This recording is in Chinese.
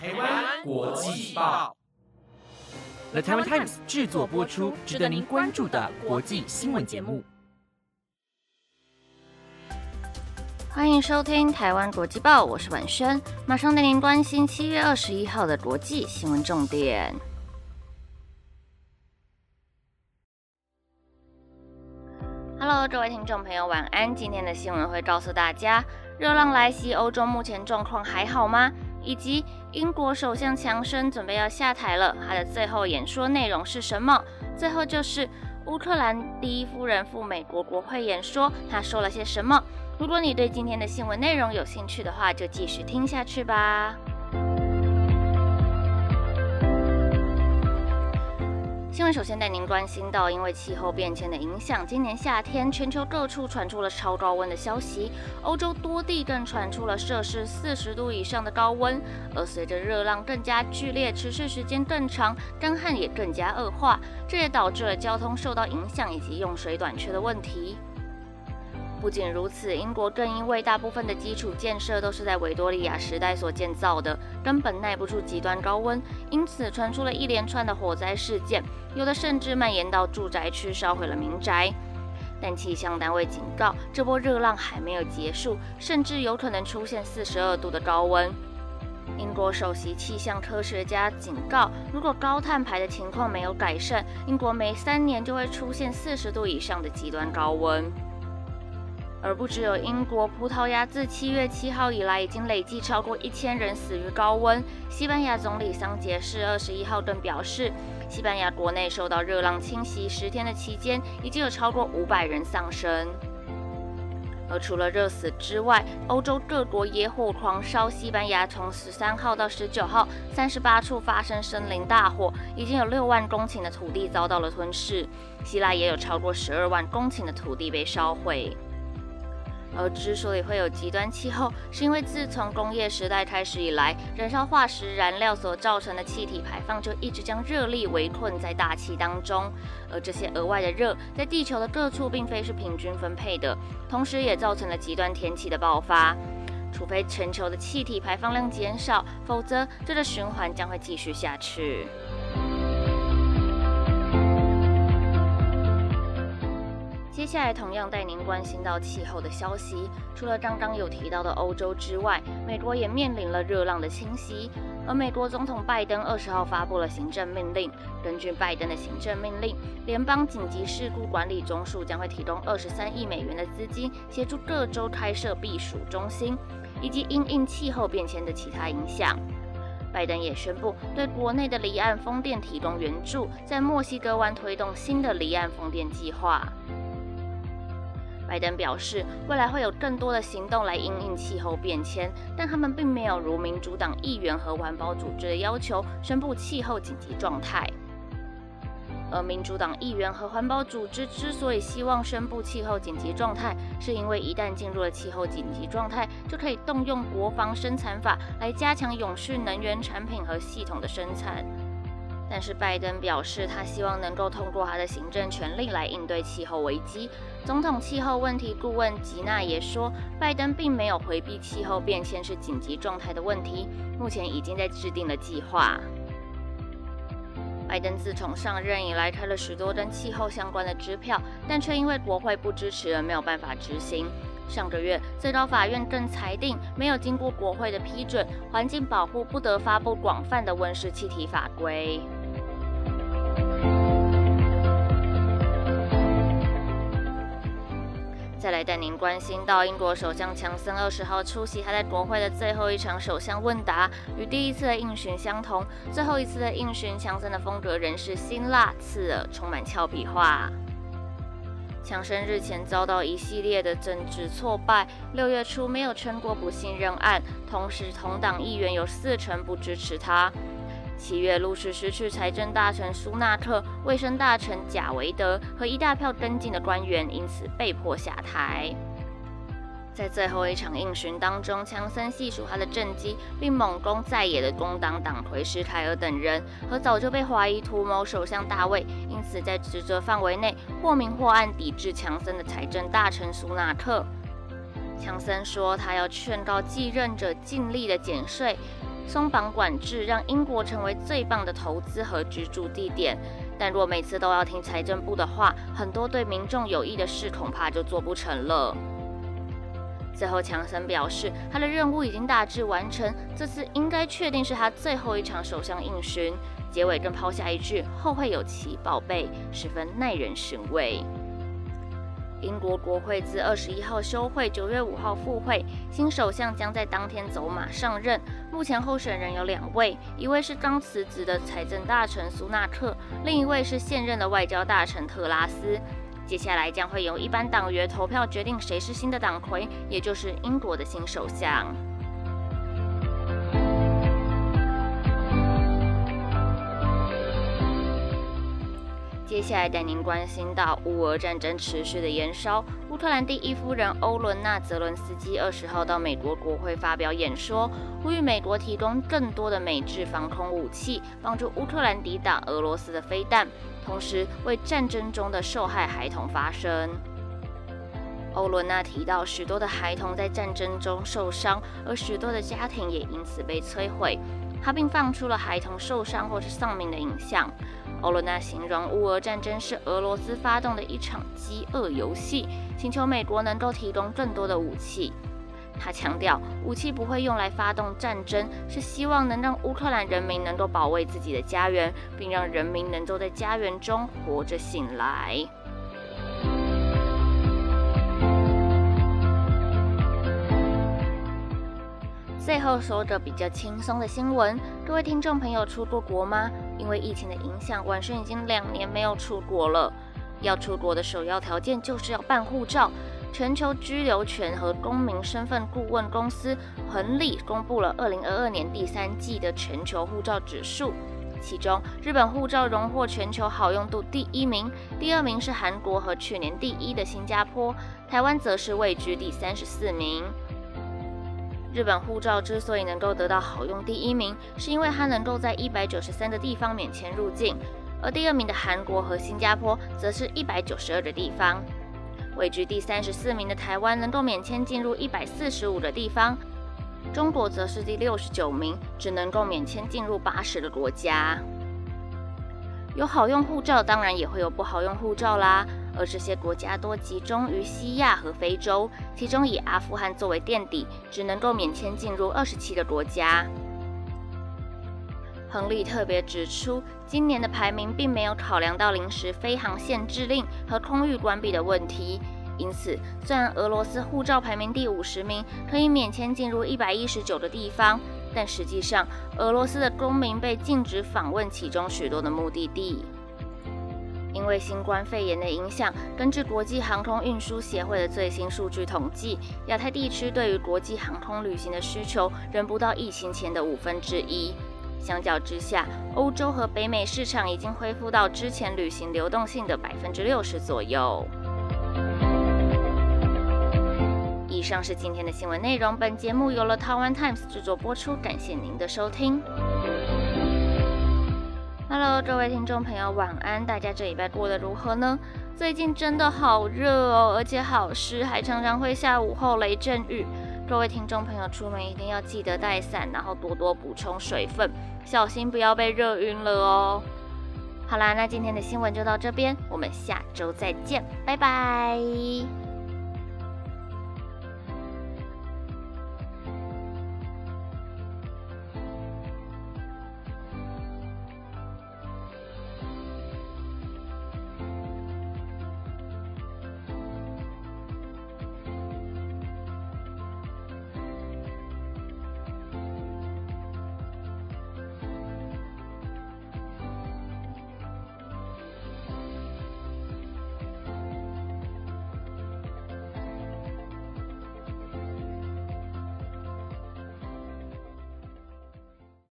台湾国际报，The Taiwan Times 制作播出，值得您关注的国际新闻节目。欢迎收听台湾国际报，我是婉萱，马上带您关心七月二十一号的国际新闻重点。Hello，各位听众朋友，晚安。今天的新闻会告诉大家，热浪来袭，欧洲目前状况还好吗？以及英国首相强生准备要下台了，他的最后演说内容是什么？最后就是乌克兰第一夫人赴美国国会演说，他说了些什么？如果你对今天的新闻内容有兴趣的话，就继续听下去吧。新闻首先带您关心到，因为气候变迁的影响，今年夏天全球各处传出了超高温的消息，欧洲多地更传出了摄氏四十度以上的高温。而随着热浪更加剧烈，持续时间更长，干旱也更加恶化，这也导致了交通受到影响以及用水短缺的问题。不仅如此，英国更因为大部分的基础建设都是在维多利亚时代所建造的，根本耐不住极端高温，因此传出了一连串的火灾事件，有的甚至蔓延到住宅区，烧毁了民宅。但气象单位警告，这波热浪还没有结束，甚至有可能出现四十二度的高温。英国首席气象科学家警告，如果高碳排的情况没有改善，英国每三年就会出现四十度以上的极端高温。而不只有英国、葡萄牙自七月七号以来已经累计超过一千人死于高温。西班牙总理桑杰士二十一号更表示，西班牙国内受到热浪侵袭十天的期间，已经有超过五百人丧生。而除了热死之外，欧洲各国野火狂烧。西班牙从十三号到十九号，三十八处发生森林大火，已经有六万公顷的土地遭到了吞噬。希腊也有超过十二万公顷的土地被烧毁。而之所以会有极端气候，是因为自从工业时代开始以来，燃烧化石燃料所造成的气体排放就一直将热力围困在大气当中。而这些额外的热，在地球的各处并非是平均分配的，同时也造成了极端天气的爆发。除非全球的气体排放量减少，否则这个循环将会继续下去。下来同样带您关心到气候的消息。除了刚刚有提到的欧洲之外，美国也面临了热浪的侵袭。而美国总统拜登二十号发布了行政命令，根据拜登的行政命令，联邦紧急事故管理中枢将会提供二十三亿美元的资金，协助各州开设避暑中心，以及因应气候变迁的其他影响。拜登也宣布对国内的离岸风电提供援助，在墨西哥湾推动新的离岸风电计划。拜登表示，未来会有更多的行动来应应气候变迁，但他们并没有如民主党议员和环保组织的要求宣布气候紧急状态。而民主党议员和环保组织之所以希望宣布气候紧急状态，是因为一旦进入了气候紧急状态，就可以动用国防生产法来加强永续能源产品和系统的生产。但是拜登表示，他希望能够通过他的行政权力来应对气候危机。总统气候问题顾问吉娜也说，拜登并没有回避气候变迁是紧急状态的问题，目前已经在制定了计划。拜登自从上任以来，开了许多跟气候相关的支票，但却因为国会不支持而没有办法执行。上个月，最高法院更裁定，没有经过国会的批准，环境保护不得发布广泛的温室气体法规。再来带您关心到，英国首相强森二十号出席他在国会的最后一场首相问答，与第一次的应询相同。最后一次的应询，强森的风格仍是辛辣刺耳，充满俏皮话。强森日前遭到一系列的政治挫败，六月初没有撑过不信任案，同时同党议员有四成不支持他。七月陆续失去财政大臣苏纳克、卫生大臣贾维德和一大票跟进的官员，因此被迫下台。在最后一场应询当中，强森细数他的政绩，并猛攻在野的工党党魁施凯尔等人和早就被怀疑图谋首相大卫，因此在职责范围内或明或暗抵制强森的财政大臣苏纳克。强森说，他要劝告继任者尽力的减税。松绑管制，让英国成为最棒的投资和居住地点。但若每次都要听财政部的话，很多对民众有益的事恐怕就做不成了。最后，强森表示，他的任务已经大致完成，这次应该确定是他最后一场首相应询。结尾更抛下一句“后会有期，宝贝”，十分耐人寻味。英国国会自二十一号休会，九月五号复会，新首相将在当天走马上任。目前候选人有两位，一位是刚辞职的财政大臣苏纳克，另一位是现任的外交大臣特拉斯。接下来将会由一般党员投票决定谁是新的党魁，也就是英国的新首相。接下来带您关心到乌俄战争持续的延烧。乌克兰第一夫人欧伦娜·泽伦斯基二十号到美国国会发表演说，呼吁美国提供更多的美制防空武器，帮助乌克兰抵挡俄罗斯的飞弹，同时为战争中的受害孩童发声。欧伦娜提到，许多的孩童在战争中受伤，而许多的家庭也因此被摧毁。他并放出了孩童受伤或是丧命的影像。欧罗娜形容乌俄战争是俄罗斯发动的一场饥饿游戏，请求美国能够提供更多的武器。他强调，武器不会用来发动战争，是希望能让乌克兰人民能够保卫自己的家园，并让人民能够在家园中活着醒来。最后说个比较轻松的新闻，各位听众朋友出过国吗？因为疫情的影响，婉轩已经两年没有出国了。要出国的首要条件就是要办护照。全球居留权和公民身份顾问公司恒利公布了二零二二年第三季的全球护照指数，其中日本护照荣获全球好用度第一名，第二名是韩国和去年第一的新加坡，台湾则是位居第三十四名。日本护照之所以能够得到好用第一名，是因为它能够在一百九十三的地方免签入境，而第二名的韩国和新加坡则是一百九十二的地方。位居第三十四名的台湾能够免签进入一百四十五的地方，中国则是第六十九名，只能够免签进入八十个国家。有好用护照，当然也会有不好用护照啦。而这些国家多集中于西亚和非洲，其中以阿富汗作为垫底，只能够免签进入二十七个国家。亨利特别指出，今年的排名并没有考量到临时飞航限制令和空域关闭的问题，因此虽然俄罗斯护照排名第五十名，可以免签进入一百一十九个地方，但实际上俄罗斯的公民被禁止访问其中许多的目的地。为新冠肺炎的影响，根据国际航空运输协会的最新数据统计，亚太地区对于国际航空旅行的需求仍不到疫情前的五分之一。相较之下，欧洲和北美市场已经恢复到之前旅行流动性的百分之六十左右。以上是今天的新闻内容，本节目由了台湾 Times 制作播出，感谢您的收听。Hello，各位听众朋友，晚安！大家这礼拜过得如何呢？最近真的好热哦，而且好湿，还常常会下午后雷阵雨。各位听众朋友，出门一定要记得带伞，然后多多补充水分，小心不要被热晕了哦。好啦，那今天的新闻就到这边，我们下周再见，拜拜。